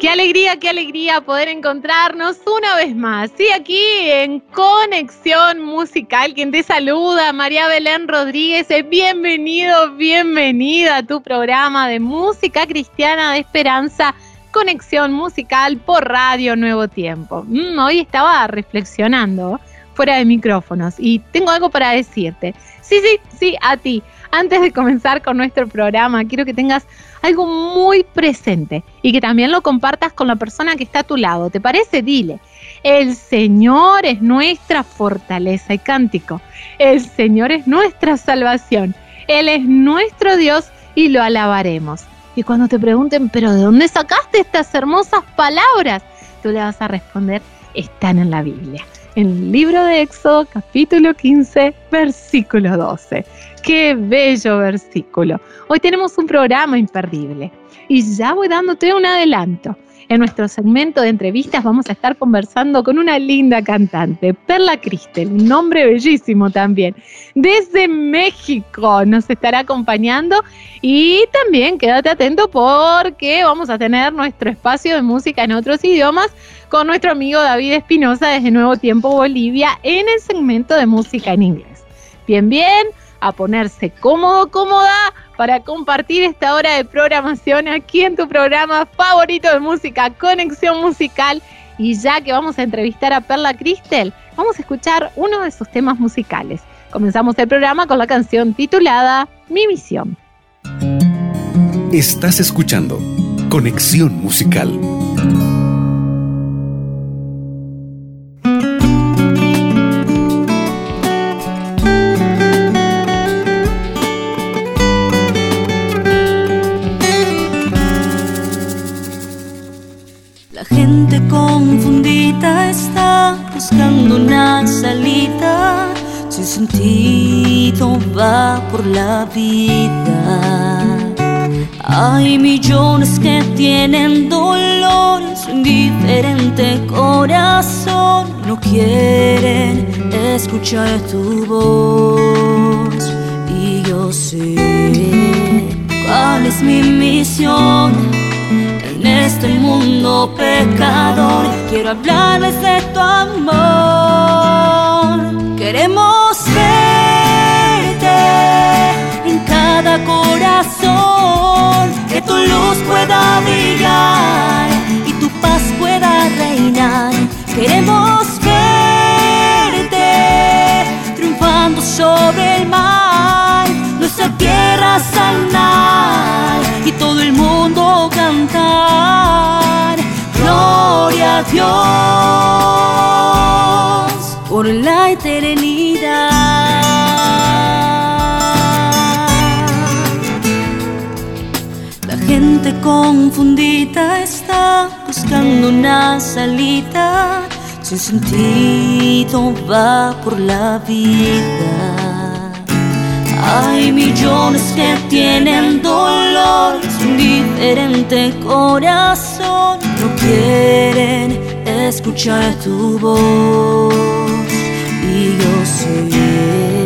Qué alegría, qué alegría poder encontrarnos una vez más. Sí, aquí en Conexión Musical, quien te saluda, María Belén Rodríguez. Bienvenido, bienvenida a tu programa de música cristiana de esperanza, Conexión Musical por Radio Nuevo Tiempo. Mm, hoy estaba reflexionando fuera de micrófonos y tengo algo para decirte. Sí, sí, sí, a ti. Antes de comenzar con nuestro programa, quiero que tengas algo muy presente y que también lo compartas con la persona que está a tu lado. ¿Te parece? Dile, el Señor es nuestra fortaleza y cántico. El Señor es nuestra salvación. Él es nuestro Dios y lo alabaremos. Y cuando te pregunten, pero ¿de dónde sacaste estas hermosas palabras? Tú le vas a responder, están en la Biblia. En el libro de Éxodo, capítulo 15, versículo 12. Qué bello versículo. Hoy tenemos un programa imperdible y ya voy dándote un adelanto. En nuestro segmento de entrevistas vamos a estar conversando con una linda cantante, Perla Cristel, un nombre bellísimo también. Desde México nos estará acompañando y también quédate atento porque vamos a tener nuestro espacio de música en otros idiomas con nuestro amigo David Espinosa desde Nuevo Tiempo Bolivia en el segmento de música en inglés. Bien, bien a ponerse cómodo, cómoda para compartir esta hora de programación aquí en tu programa favorito de música, Conexión Musical. Y ya que vamos a entrevistar a Perla Cristel, vamos a escuchar uno de sus temas musicales. Comenzamos el programa con la canción titulada Mi misión. Estás escuchando Conexión Musical. Buscando una salida, sin sentido va por la vida. Hay millones que tienen dolor su indiferente corazón, no quieren escuchar tu voz. Y yo sé cuál es mi misión este mundo pecador. Quiero hablarles de tu amor. Queremos Dios por la eternidad. La gente confundida está buscando una salida. Sin sentido va por la vida. Hay millones que tienen dolor, su diferente corazón, no quieren escuchar tu voz. Y yo sé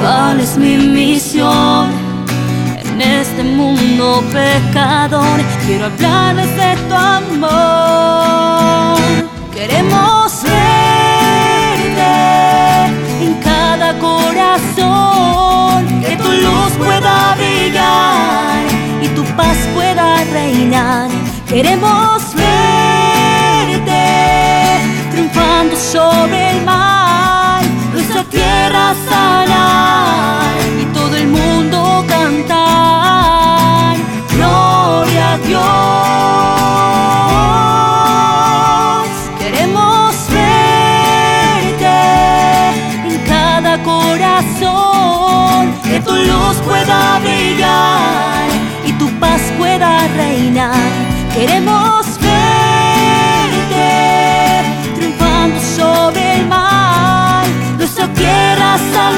cuál es mi misión en este mundo pecador. Quiero hablarles de tu amor. Queremos corazón, que tu luz pueda brillar y tu paz pueda reinar. Queremos verte triunfando sobre el mar, mar,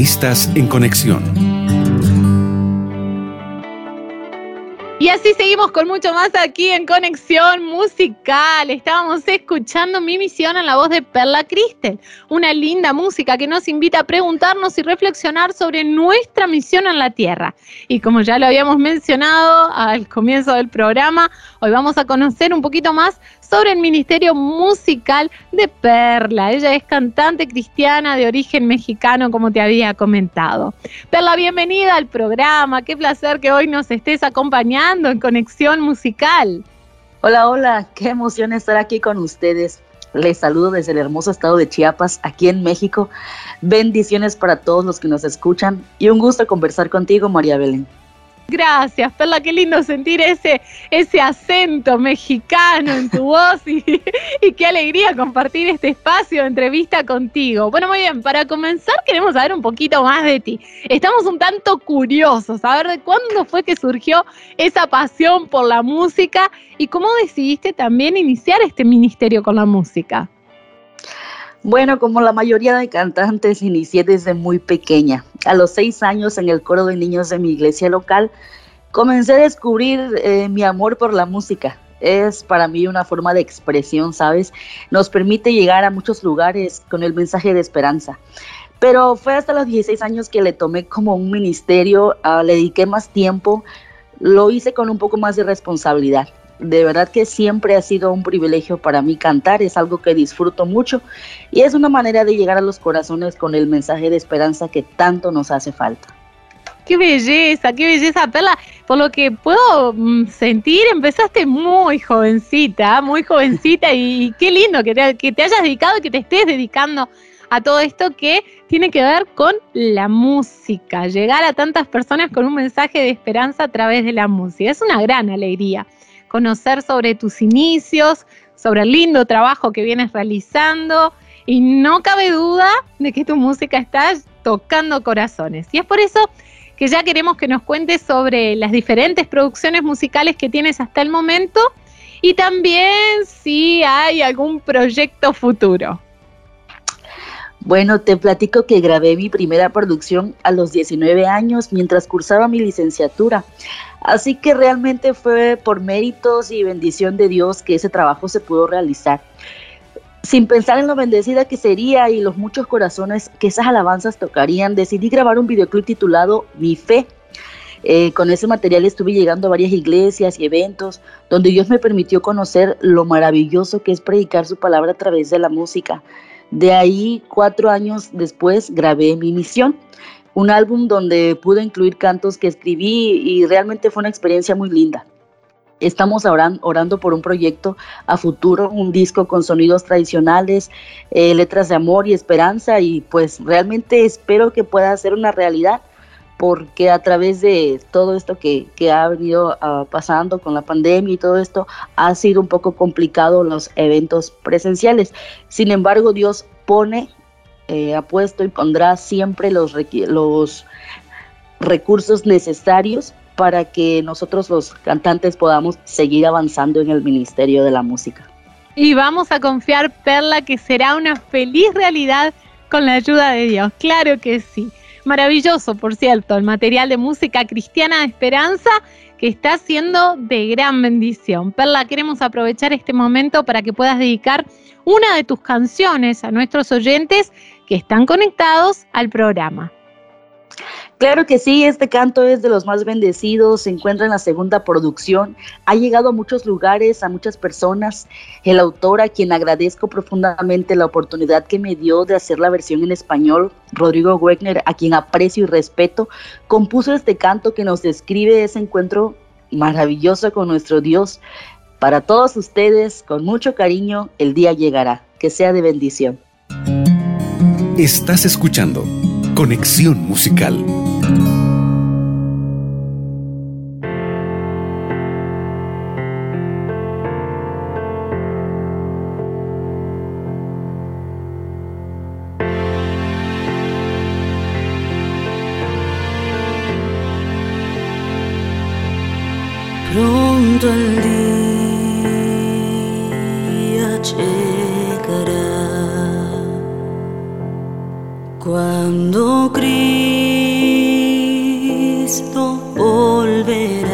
Entrevistas en conexión. Con mucho más aquí en Conexión Musical. Estábamos escuchando Mi Misión en la voz de Perla Cristel, una linda música que nos invita a preguntarnos y reflexionar sobre nuestra misión en la Tierra. Y como ya lo habíamos mencionado al comienzo del programa, hoy vamos a conocer un poquito más sobre el ministerio musical de Perla. Ella es cantante cristiana de origen mexicano, como te había comentado. Perla, bienvenida al programa. Qué placer que hoy nos estés acompañando en Conexión Musical. Hola, hola. Qué emoción estar aquí con ustedes. Les saludo desde el hermoso estado de Chiapas, aquí en México. Bendiciones para todos los que nos escuchan y un gusto conversar contigo, María Belén. Gracias, Perla, qué lindo sentir ese, ese acento mexicano en tu voz y, qué alegría compartir este espacio de entrevista contigo. Bueno, muy bien, para comenzar queremos saber un poquito más de ti. Estamos un tanto curiosos, a ver de cuándo fue que surgió esa pasión por la música y cómo decidiste también iniciar este ministerio con la música. Bueno, como la mayoría de cantantes, inicié desde muy pequeña. A los seis años, en el coro de niños de mi iglesia local, comencé a descubrir eh, mi amor por la música. Es para mí una forma de expresión, ¿sabes? Nos permite llegar a muchos lugares con el mensaje de esperanza. Pero fue hasta los 16 años que le tomé como un ministerio, uh, le dediqué más tiempo, lo hice con un poco más de responsabilidad de verdad que siempre ha sido un privilegio para mí cantar, es algo que disfruto mucho y es una manera de llegar a los corazones con el mensaje de esperanza que tanto nos hace falta. Qué belleza, qué belleza, Perla. Por lo que puedo mm, sentir, empezaste muy jovencita, muy jovencita y qué lindo que te, que te hayas dedicado y que te estés dedicando a todo esto que tiene que ver con la música, llegar a tantas personas con un mensaje de esperanza a través de la música. Es una gran alegría conocer sobre tus inicios, sobre el lindo trabajo que vienes realizando y no cabe duda de que tu música está tocando corazones. Y es por eso que ya queremos que nos cuentes sobre las diferentes producciones musicales que tienes hasta el momento y también si hay algún proyecto futuro. Bueno, te platico que grabé mi primera producción a los 19 años mientras cursaba mi licenciatura. Así que realmente fue por méritos y bendición de Dios que ese trabajo se pudo realizar. Sin pensar en lo bendecida que sería y los muchos corazones que esas alabanzas tocarían, decidí grabar un videoclip titulado Mi Fe. Eh, con ese material estuve llegando a varias iglesias y eventos donde Dios me permitió conocer lo maravilloso que es predicar su palabra a través de la música. De ahí, cuatro años después, grabé mi misión, un álbum donde pude incluir cantos que escribí y realmente fue una experiencia muy linda. Estamos orando, por un proyecto a futuro, un disco con sonidos tradicionales, eh, letras de amor y esperanza y pues realmente espero que pueda ser una realidad porque a través de todo esto que, ha venido ah, pasando con la pandemia y todo esto, ha sido un poco complicado los eventos presenciales. Sin embargo, Dios pone, eh, ha puesto y pondrá siempre los, los recursos necesarios para que nosotros los cantantes podamos seguir avanzando en el Ministerio de la Música. Y vamos a confiar, Perla, que será una feliz realidad con la ayuda de Dios. Claro que sí. Maravilloso, por cierto, el material de música cristiana de esperanza que está siendo de gran bendición. Perla, queremos aprovechar este momento para que puedas dedicar una de tus canciones a nuestros oyentes que están conectados al programa. Claro que sí, este canto es de los más bendecidos, se encuentra en la segunda producción, ha llegado a muchos lugares, a muchas personas. El autor, a quien agradezco profundamente la oportunidad que me dio de hacer la versión en español, Rodrigo Wegner, a quien aprecio y respeto, compuso este canto que nos describe ese encuentro maravilloso con nuestro Dios. Para todos ustedes, con mucho cariño, el día llegará. Que sea de bendición. Estás escuchando Conexión Musical. Cuando Cristo volverá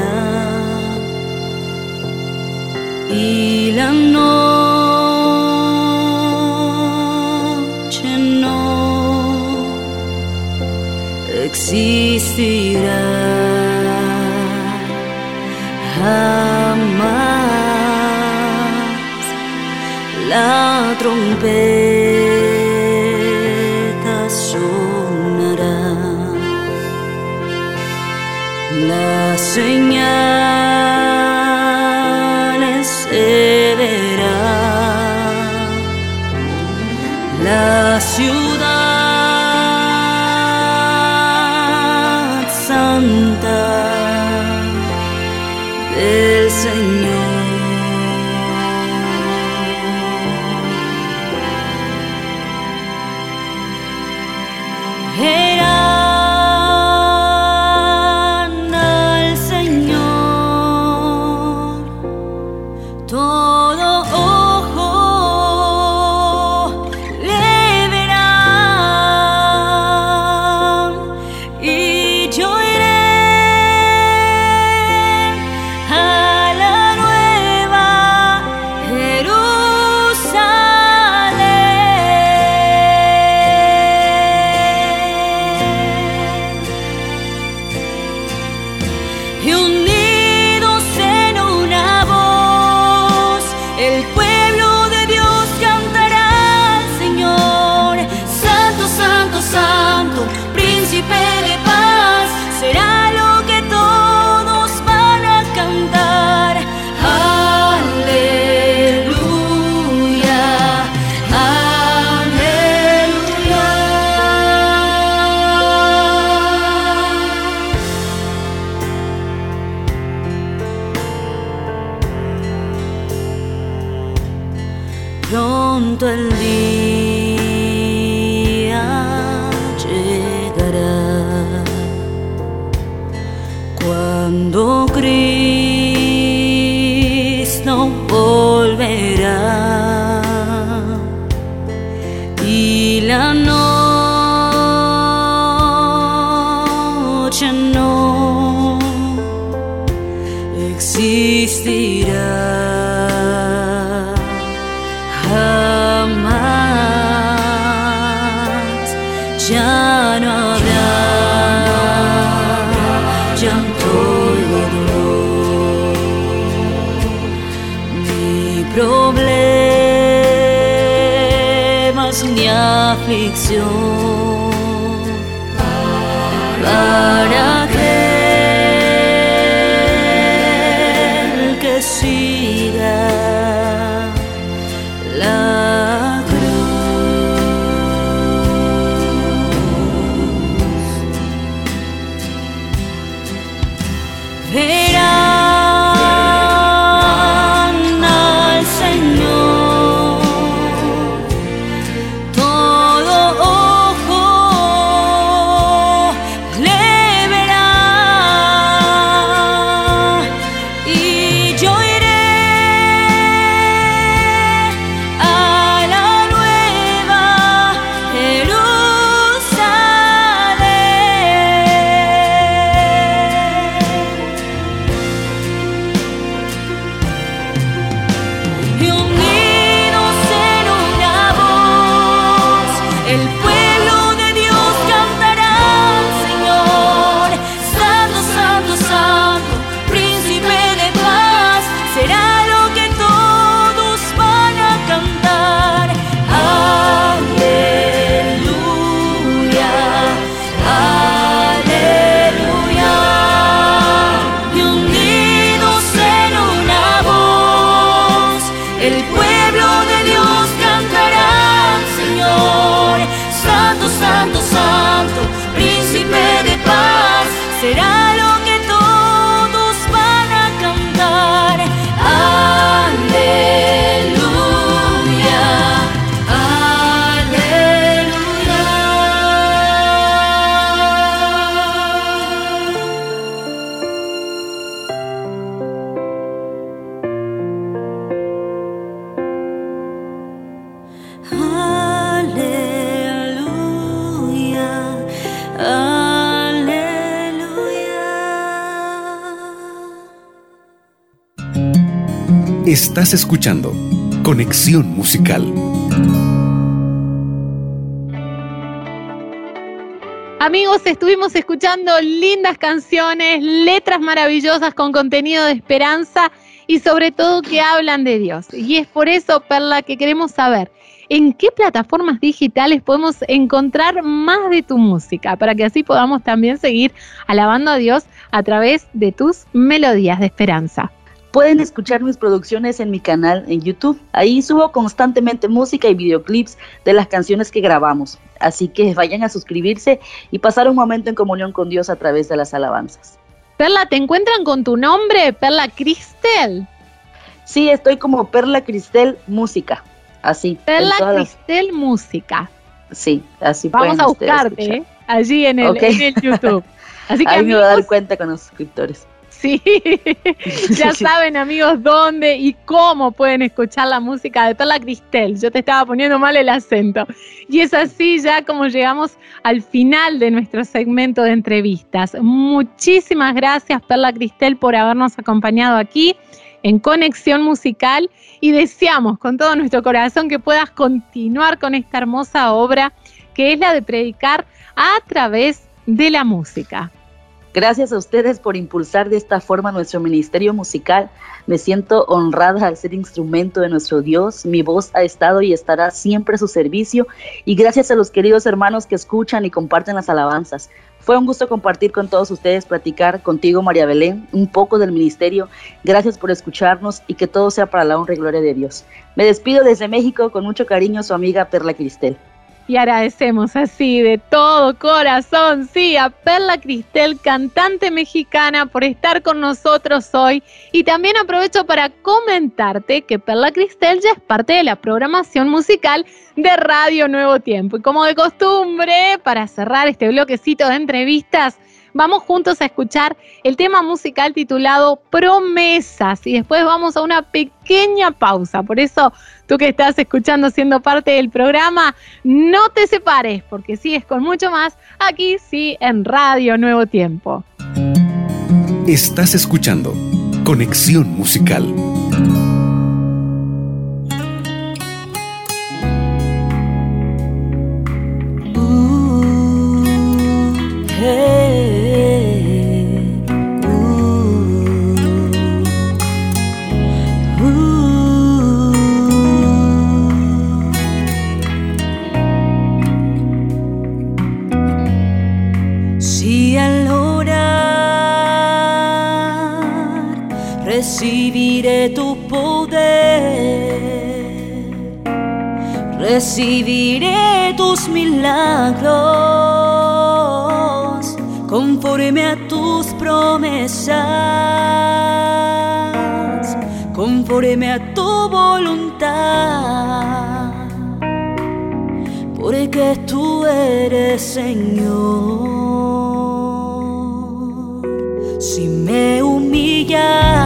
y la noche no existirá. aflicción. Para que Estás escuchando Conexión Musical. Amigos, estuvimos escuchando lindas canciones, letras maravillosas con contenido de esperanza y sobre todo que hablan de Dios. Y es por eso, Perla, que queremos saber en qué plataformas digitales podemos encontrar más de tu música, para que así podamos también seguir alabando a Dios a través de tus melodías de esperanza. Pueden escuchar mis producciones en mi canal en YouTube. Ahí subo constantemente música y videoclips de las canciones que grabamos. Así que vayan a suscribirse y pasar un momento en comunión con Dios a través de las alabanzas. Perla, ¿te encuentran con tu nombre, Perla Cristel? Sí, estoy como Perla Cristel Música. Así. Perla Cristel Música. Sí, así Vamos a buscarte ¿eh? allí en el, en el YouTube. Así que Ahí me voy a dar cuenta con los suscriptores. Sí, ya saben amigos dónde y cómo pueden escuchar la música de Perla Cristel. Yo te estaba poniendo mal el acento. Y es así ya como llegamos al final de nuestro segmento de entrevistas. Muchísimas gracias Perla Cristel por habernos acompañado aquí en Conexión Musical y deseamos con todo nuestro corazón que puedas continuar con esta hermosa obra que es la de predicar a través de la música. Gracias a ustedes por impulsar de esta forma nuestro ministerio musical. Me siento honrada al ser instrumento de nuestro Dios. Mi voz ha estado y estará siempre a su servicio. Y gracias a los queridos hermanos que escuchan y comparten las alabanzas. Fue un gusto compartir con todos ustedes, platicar contigo, María Belén, un poco del ministerio. Gracias por escucharnos y que todo sea para la honra y gloria de Dios. Me despido desde México con mucho cariño, su amiga Perla Cristel. Y agradecemos así de todo corazón, sí, a Perla Cristel, cantante mexicana, por estar con nosotros hoy. Y también aprovecho para comentarte que Perla Cristel ya es parte de la programación musical de Radio Nuevo Tiempo. Y como de costumbre, para cerrar este bloquecito de entrevistas, vamos juntos a escuchar el tema musical titulado Promesas y después vamos a una pequeña pausa. Por eso, tú que estás escuchando siendo parte del programa, no te separes porque sigues con mucho más aquí sí en Radio Nuevo Tiempo. Estás escuchando Conexión Musical. Recibiré tus milagros conforme a tus promesas, conforme a tu voluntad, porque tú eres Señor. Si me humillaré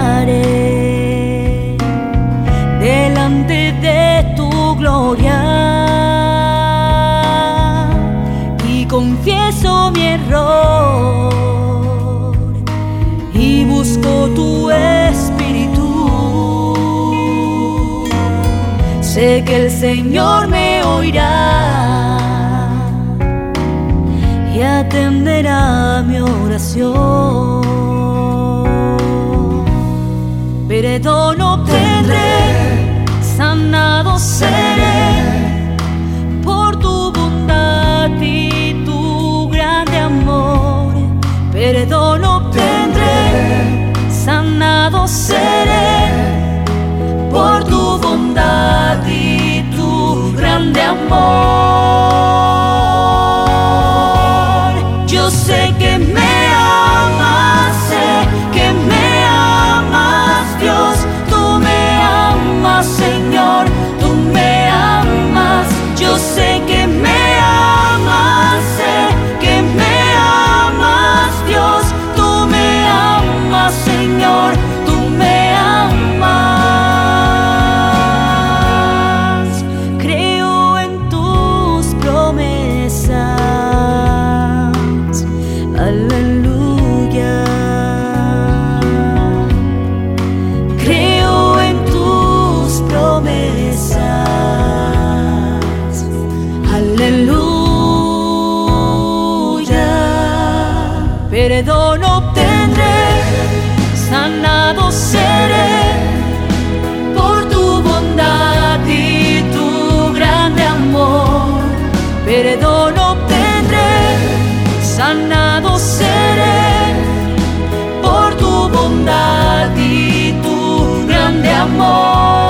que el Señor me oirá y atenderá mi oración. Perdono tendré, sanado seré amor. Perdón obtendré, sanado seré por tu bondad y tu grande amor.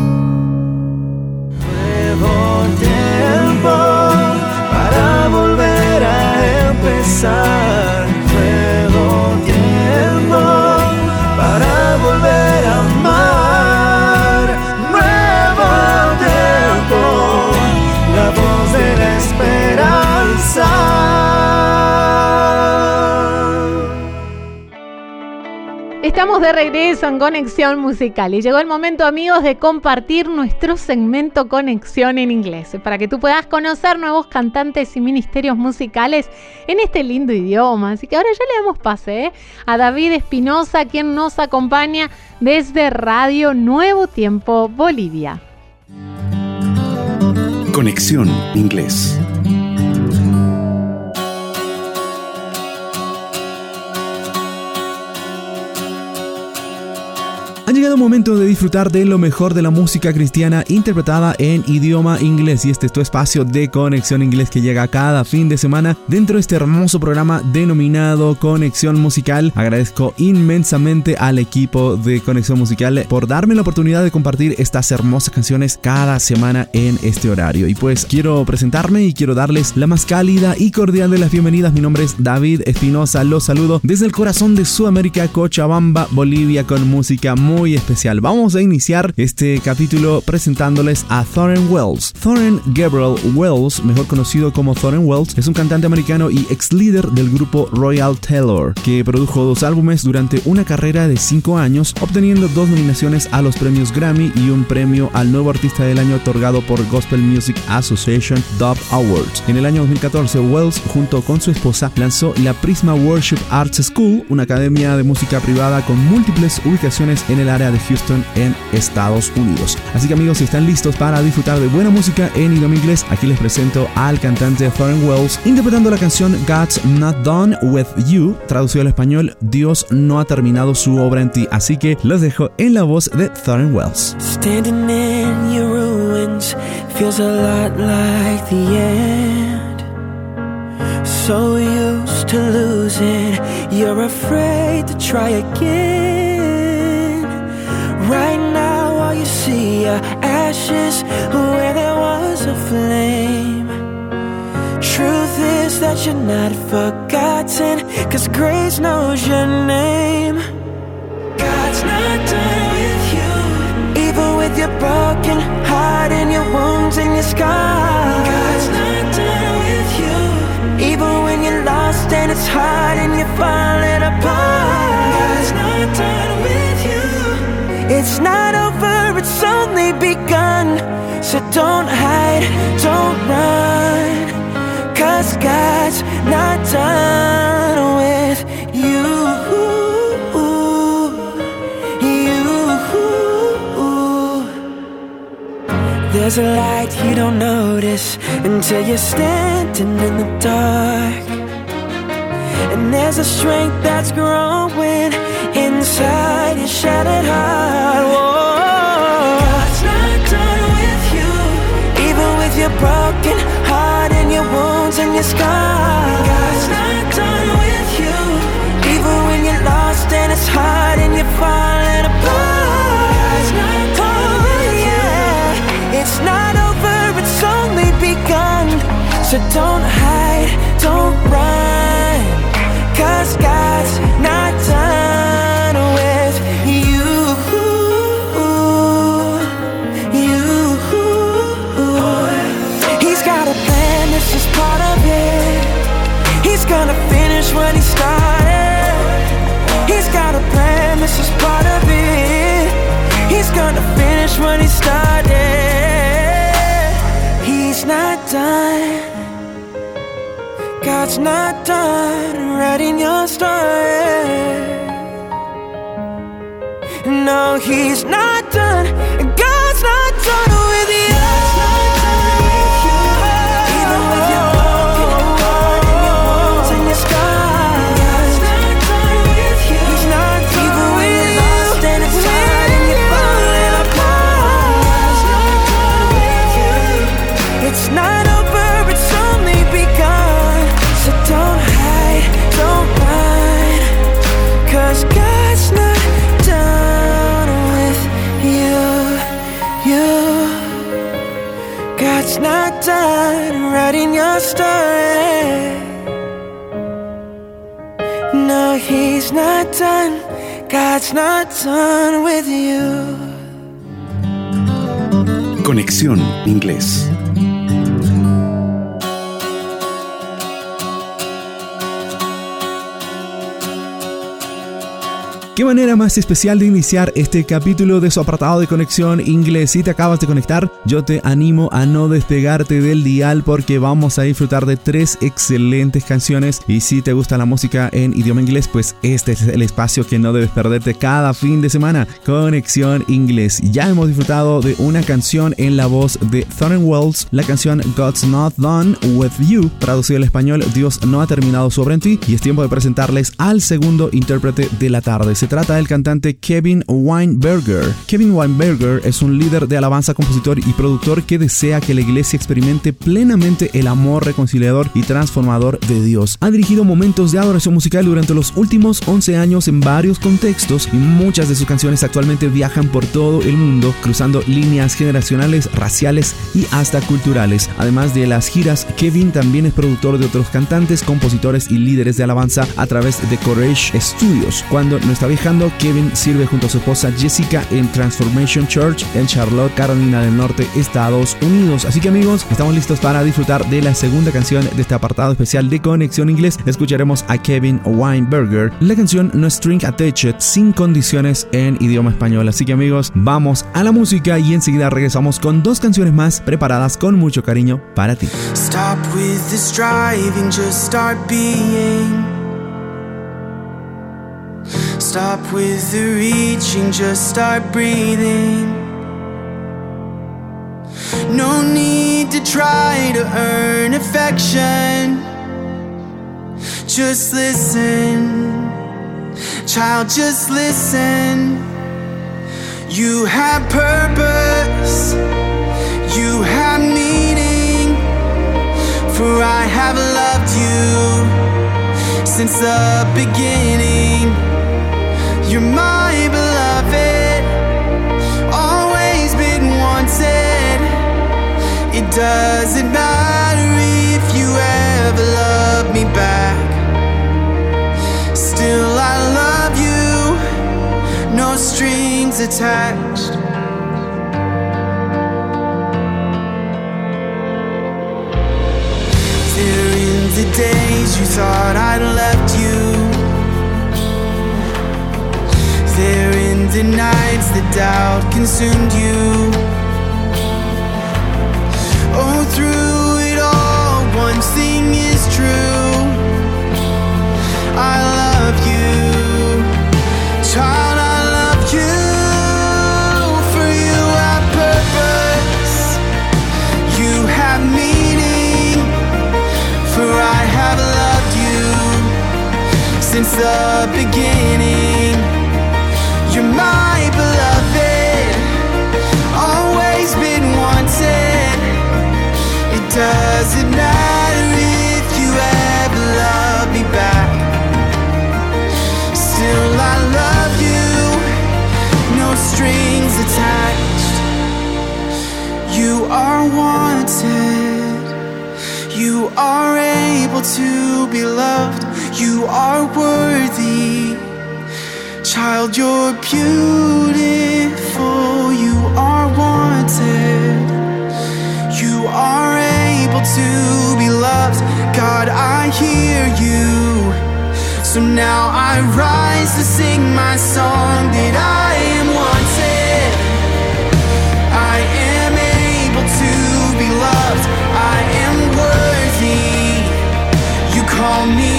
De regreso en Conexión Musical y llegó el momento amigos de compartir nuestro segmento Conexión en inglés para que tú puedas conocer nuevos cantantes y ministerios musicales en este lindo idioma. Así que ahora ya le damos pase ¿eh? a David Espinosa quien nos acompaña desde Radio Nuevo Tiempo Bolivia. Conexión Inglés. Ha llegado el momento de disfrutar de lo mejor de la música cristiana interpretada en idioma inglés y este es tu espacio de conexión inglés que llega cada fin de semana dentro de este hermoso programa denominado Conexión Musical. Agradezco inmensamente al equipo de Conexión Musical por darme la oportunidad de compartir estas hermosas canciones cada semana en este horario. Y pues quiero presentarme y quiero darles la más cálida y cordial de las bienvenidas. Mi nombre es David Espinosa, los saludo desde el corazón de Sudamérica, Cochabamba, Bolivia con música muy muy especial. Vamos a iniciar este capítulo presentándoles a Thorin Wells. Thorin Gabriel Wells, mejor conocido como Thorin Wells, es un cantante americano y ex líder del grupo Royal Taylor, que produjo dos álbumes durante una carrera de cinco años, obteniendo dos nominaciones a los premios Grammy y un premio al nuevo artista del año otorgado por Gospel Music Association Dub Awards. En el año 2014, Wells, junto con su esposa, lanzó la Prisma Worship Arts School, una academia de música privada con múltiples ubicaciones en el área de Houston en Estados Unidos. Así que amigos, si están listos para disfrutar de buena música en idioma inglés, aquí les presento al cantante Thorin Wells interpretando la canción God's Not Done With You, traducido al español Dios no ha terminado su obra en ti. Así que los dejo en la voz de Thorin Wells. Standing in your ruins feels a lot like the end. So used to losing, you're afraid to try again. Right now, all you see are ashes where there was a flame. Truth is that you're not forgotten, cause grace knows your name. God's not done with you, even with your broken heart and your wounds and your scars. God's not done with you, even when you're lost and it's hard and you're falling apart. It's not over, it's only begun. So don't hide, don't run. Cause God's not done with you. You. There's a light you don't notice until you're standing in the dark. And there's a strength that's growing inside your shattered heart. Whoa. God's not done with you, even with your broken heart and your wounds and your scars. God's not done with you, even when you're lost and it's hard and you're falling apart. God's not done with yeah. It's not over, it's only begun. So don't hide, don't run, cause God's gonna finish what he started. He's got a plan, this is part of it. He's gonna finish what he started. He's not done. God's not done writing your story. No, He's not God's not done with you. Conexión Inglés. Qué manera más especial de iniciar este capítulo de su apartado de conexión inglés. Si te acabas de conectar, yo te animo a no despegarte del dial porque vamos a disfrutar de tres excelentes canciones. Y si te gusta la música en idioma inglés, pues este es el espacio que no debes perderte cada fin de semana. Conexión inglés. Ya hemos disfrutado de una canción en la voz de Thornton Wells, la canción God's Not Done With You, traducido al español Dios no ha terminado su obra en ti. Y es tiempo de presentarles al segundo intérprete de la tarde. Trata del cantante Kevin Weinberger. Kevin Weinberger es un líder de alabanza, compositor y productor que desea que la iglesia experimente plenamente el amor reconciliador y transformador de Dios. Ha dirigido momentos de adoración musical durante los últimos 11 años en varios contextos y muchas de sus canciones actualmente viajan por todo el mundo, cruzando líneas generacionales, raciales y hasta culturales. Además de las giras, Kevin también es productor de otros cantantes, compositores y líderes de alabanza a través de Courage Studios. Cuando no está viajando, Kevin sirve junto a su esposa Jessica en Transformation Church en Charlotte, Carolina del Norte, Estados Unidos. Así que amigos, estamos listos para disfrutar de la segunda canción de este apartado especial de Conexión Inglés. Escucharemos a Kevin Weinberger. La canción No String Attached sin condiciones en idioma español. Así que amigos, vamos a la música y enseguida regresamos con dos canciones más preparadas con mucho cariño para ti. Stop with the striving, just start being. Stop with the reaching, just start breathing. No need to try to earn affection. Just listen, child, just listen. You have purpose, you have meaning. For I have loved you since the beginning. You're my beloved, always been wanted. It doesn't matter if you ever love me back. Still, I love you, no strings attached. The days you thought I'd left you. There in the nights that doubt consumed you. Oh, through it all, one thing is true. I love you, child. Since the beginning. You're my beloved, always been wanted. It doesn't matter if you ever love me back. Still, I love you, no strings attached. You are wanted, you are able to be loved, you are worthy. Child, you're beautiful, you are wanted. You are able to be loved. God, I hear you. So now I rise to sing my song that I am wanted. I am able to be loved. I am worthy. You call me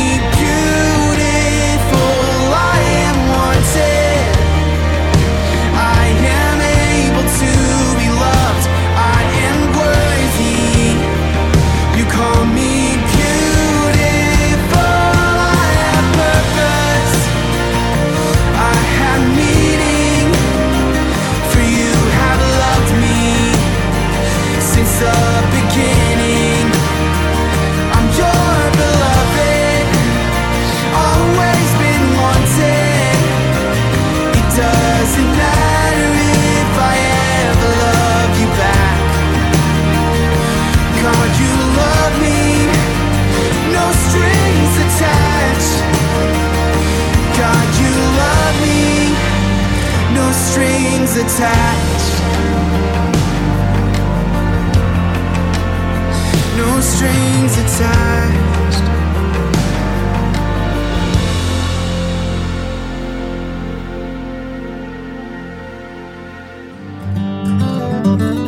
No strings.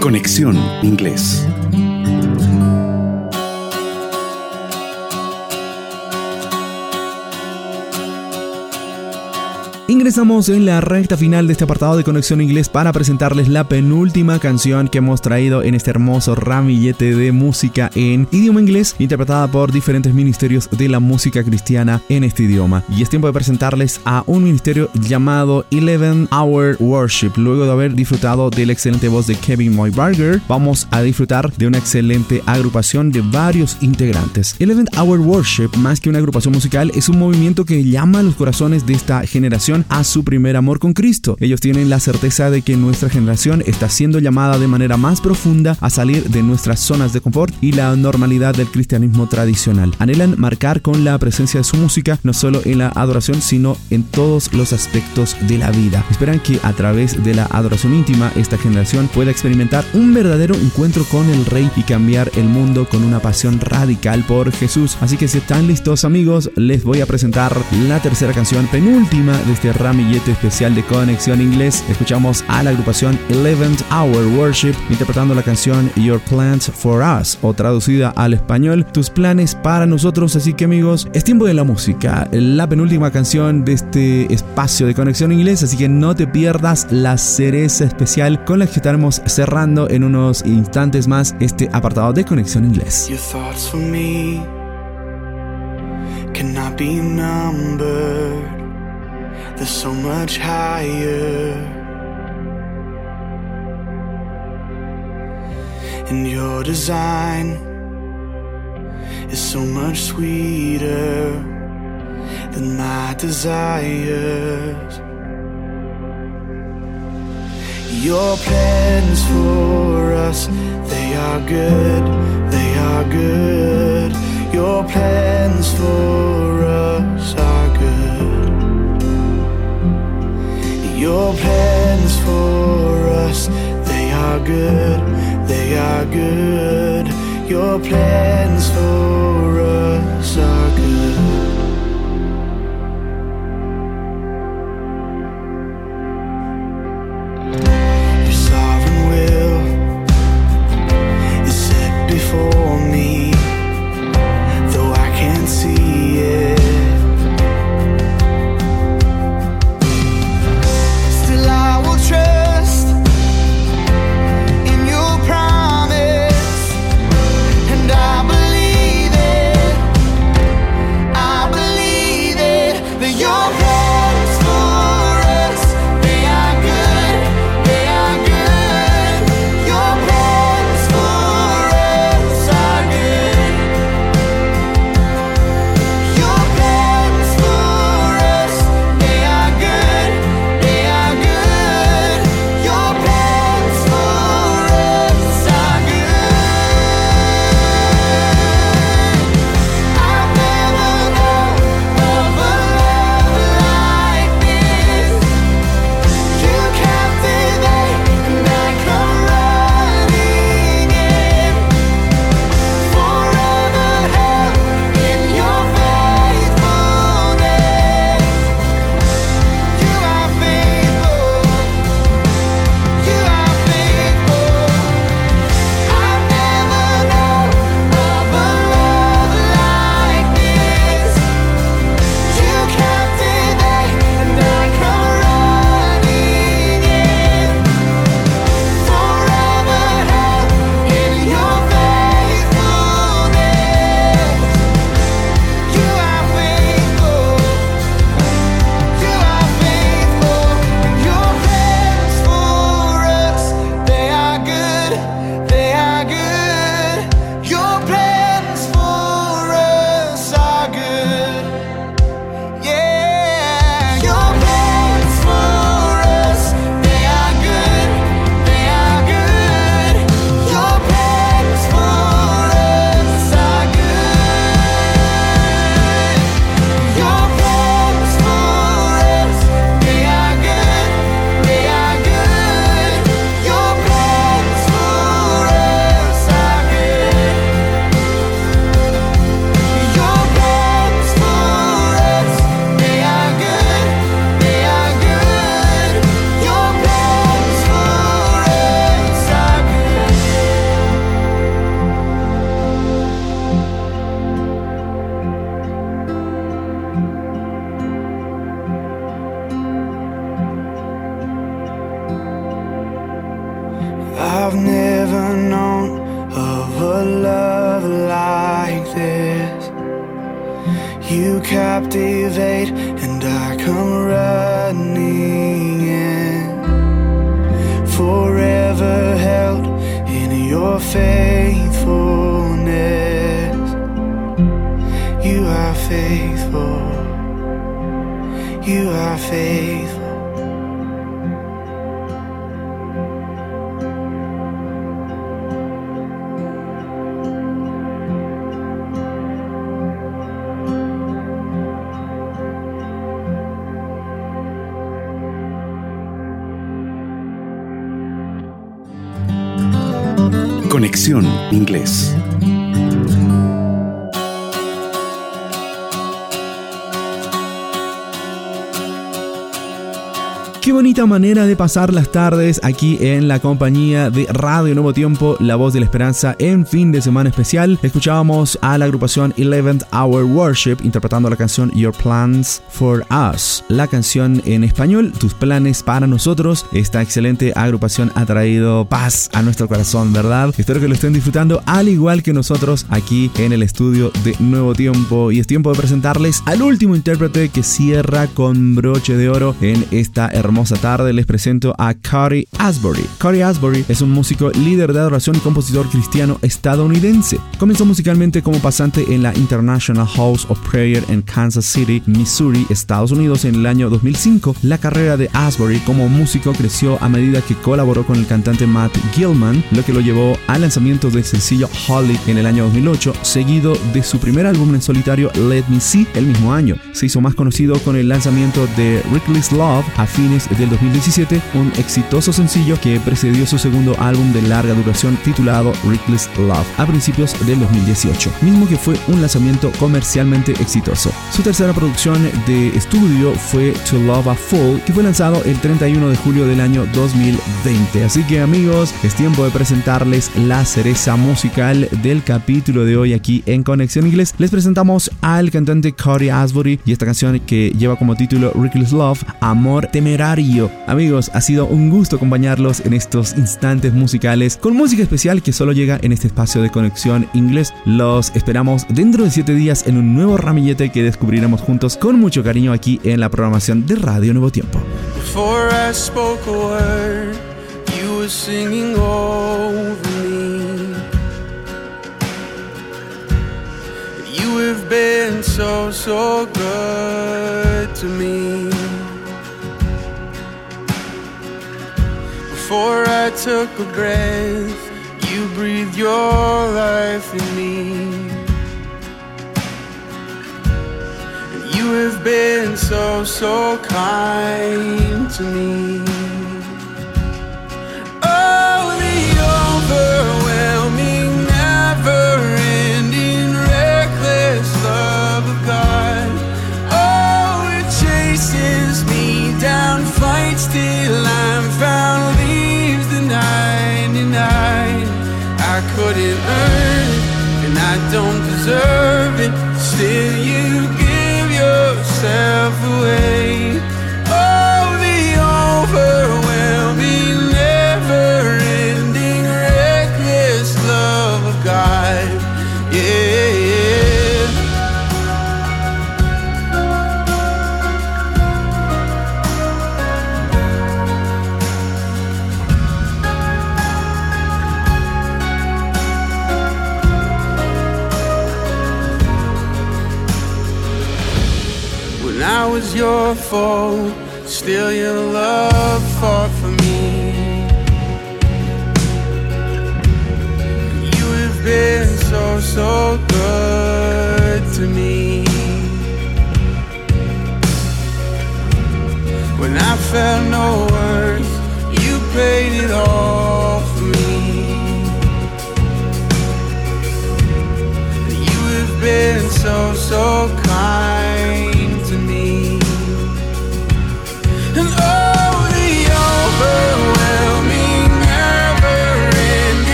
Conexión Inglés. Ingresamos en la recta final de este apartado de Conexión Inglés para presentarles la penúltima canción que hemos traído en este hermoso ramillete de música en idioma inglés, interpretada por diferentes ministerios de la música cristiana en este idioma. Y es tiempo de presentarles a un ministerio llamado Eleven Hour Worship. Luego de haber disfrutado de la excelente voz de Kevin Moybarger, vamos a disfrutar de una excelente agrupación de varios integrantes. Eleven Hour Worship, más que una agrupación musical, es un movimiento que llama a los corazones de esta generación a su primer amor con Cristo. Ellos tienen la certeza de que nuestra generación está siendo llamada de manera más profunda a salir de nuestras zonas de confort y la normalidad del cristianismo tradicional. Anhelan marcar con la presencia de su música no solo en la adoración, sino en todos los aspectos de la vida. Esperan que a través de la adoración íntima esta generación pueda experimentar un verdadero encuentro con el Rey y cambiar el mundo con una pasión radical por Jesús. Así que si están listos amigos, les voy a presentar la tercera canción penúltima de este ramillete especial de conexión inglés. Escuchamos a la agrupación Eleventh Hour Worship interpretando la canción Your Plans for Us o traducida al español Tus planes para nosotros. Así que amigos, es tiempo de la música, la penúltima canción de este espacio de conexión inglés. Así que no te pierdas la cereza especial con la que estaremos cerrando en unos instantes más este apartado de conexión inglés. Cannot be numbered. They're so much higher. And your design is so much sweeter than my desires. Your plans for us, they are good, they are good. Your plans for us are Your plans for us, they are good, they are good. Your plans for us are good. Your sovereign will is set before. You are faithful. Conexión Inglés. Bonita manera de pasar las tardes aquí en la compañía de Radio Nuevo Tiempo, La Voz de la Esperanza en fin de semana especial. Escuchábamos a la agrupación 11th Hour Worship interpretando la canción Your Plans for Us. La canción en español, Tus planes para nosotros. Esta excelente agrupación ha traído paz a nuestro corazón, ¿verdad? Espero que lo estén disfrutando al igual que nosotros aquí en el estudio de Nuevo Tiempo. Y es tiempo de presentarles al último intérprete que cierra con broche de oro en esta hermosa tarde les presento a Cody Asbury. Cody Asbury es un músico líder de adoración y compositor cristiano estadounidense. Comenzó musicalmente como pasante en la International House of Prayer en Kansas City, Missouri, Estados Unidos en el año 2005. La carrera de Asbury como músico creció a medida que colaboró con el cantante Matt Gilman, lo que lo llevó al lanzamiento del sencillo Holly en el año 2008, seguido de su primer álbum en solitario Let Me See el mismo año. Se hizo más conocido con el lanzamiento de Reckless Love a fines del 2017, un exitoso sencillo que precedió su segundo álbum de larga duración titulado Reckless Love a principios del 2018, mismo que fue un lanzamiento comercialmente exitoso. Su tercera producción de estudio fue To Love a Fool, que fue lanzado el 31 de julio del año 2020. Así que amigos, es tiempo de presentarles la cereza musical del capítulo de hoy aquí en Conexión Inglés. Les presentamos al cantante Cody Asbury y esta canción que lleva como título Reckless Love, Amor Temerario Amigos, ha sido un gusto acompañarlos en estos instantes musicales con música especial que solo llega en este espacio de conexión inglés. Los esperamos dentro de 7 días en un nuevo ramillete que descubriremos juntos con mucho cariño aquí en la programación de Radio Nuevo Tiempo. Before I took a breath, you breathed your life in me. And you have been so, so kind to me. Oh, the overwhelming,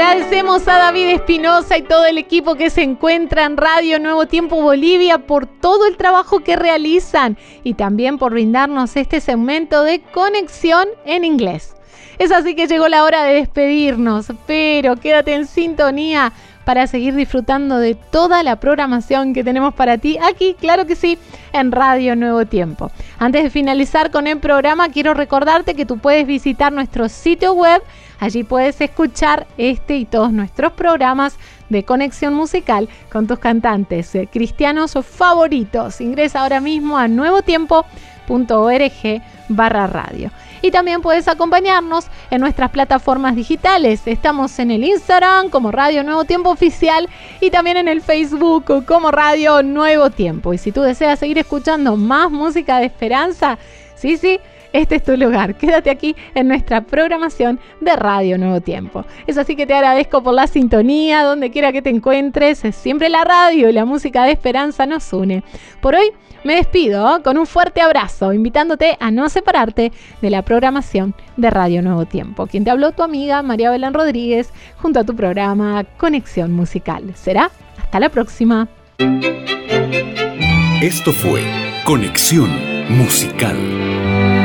Agradecemos a David Espinosa y todo el equipo que se encuentra en Radio Nuevo Tiempo Bolivia por todo el trabajo que realizan y también por brindarnos este segmento de conexión en inglés. Es así que llegó la hora de despedirnos, pero quédate en sintonía para seguir disfrutando de toda la programación que tenemos para ti aquí, claro que sí, en Radio Nuevo Tiempo. Antes de finalizar con el programa, quiero recordarte que tú puedes visitar nuestro sitio web, allí puedes escuchar este y todos nuestros programas de conexión musical con tus cantantes eh, cristianos favoritos. Ingresa ahora mismo a nuevotiempo.org barra radio. Y también puedes acompañarnos en nuestras plataformas digitales. Estamos en el Instagram como Radio Nuevo Tiempo Oficial y también en el Facebook como Radio Nuevo Tiempo. Y si tú deseas seguir escuchando más música de esperanza, sí, sí, este es tu lugar. Quédate aquí en nuestra programación de Radio Nuevo Tiempo. Es así que te agradezco por la sintonía, donde quiera que te encuentres. Siempre la radio y la música de esperanza nos une. Por hoy me despido con un fuerte abrazo, invitándote a no separarte de la programación de Radio Nuevo Tiempo. Quien te habló tu amiga María Belén Rodríguez junto a tu programa Conexión Musical. Será hasta la próxima. Esto fue Conexión Musical.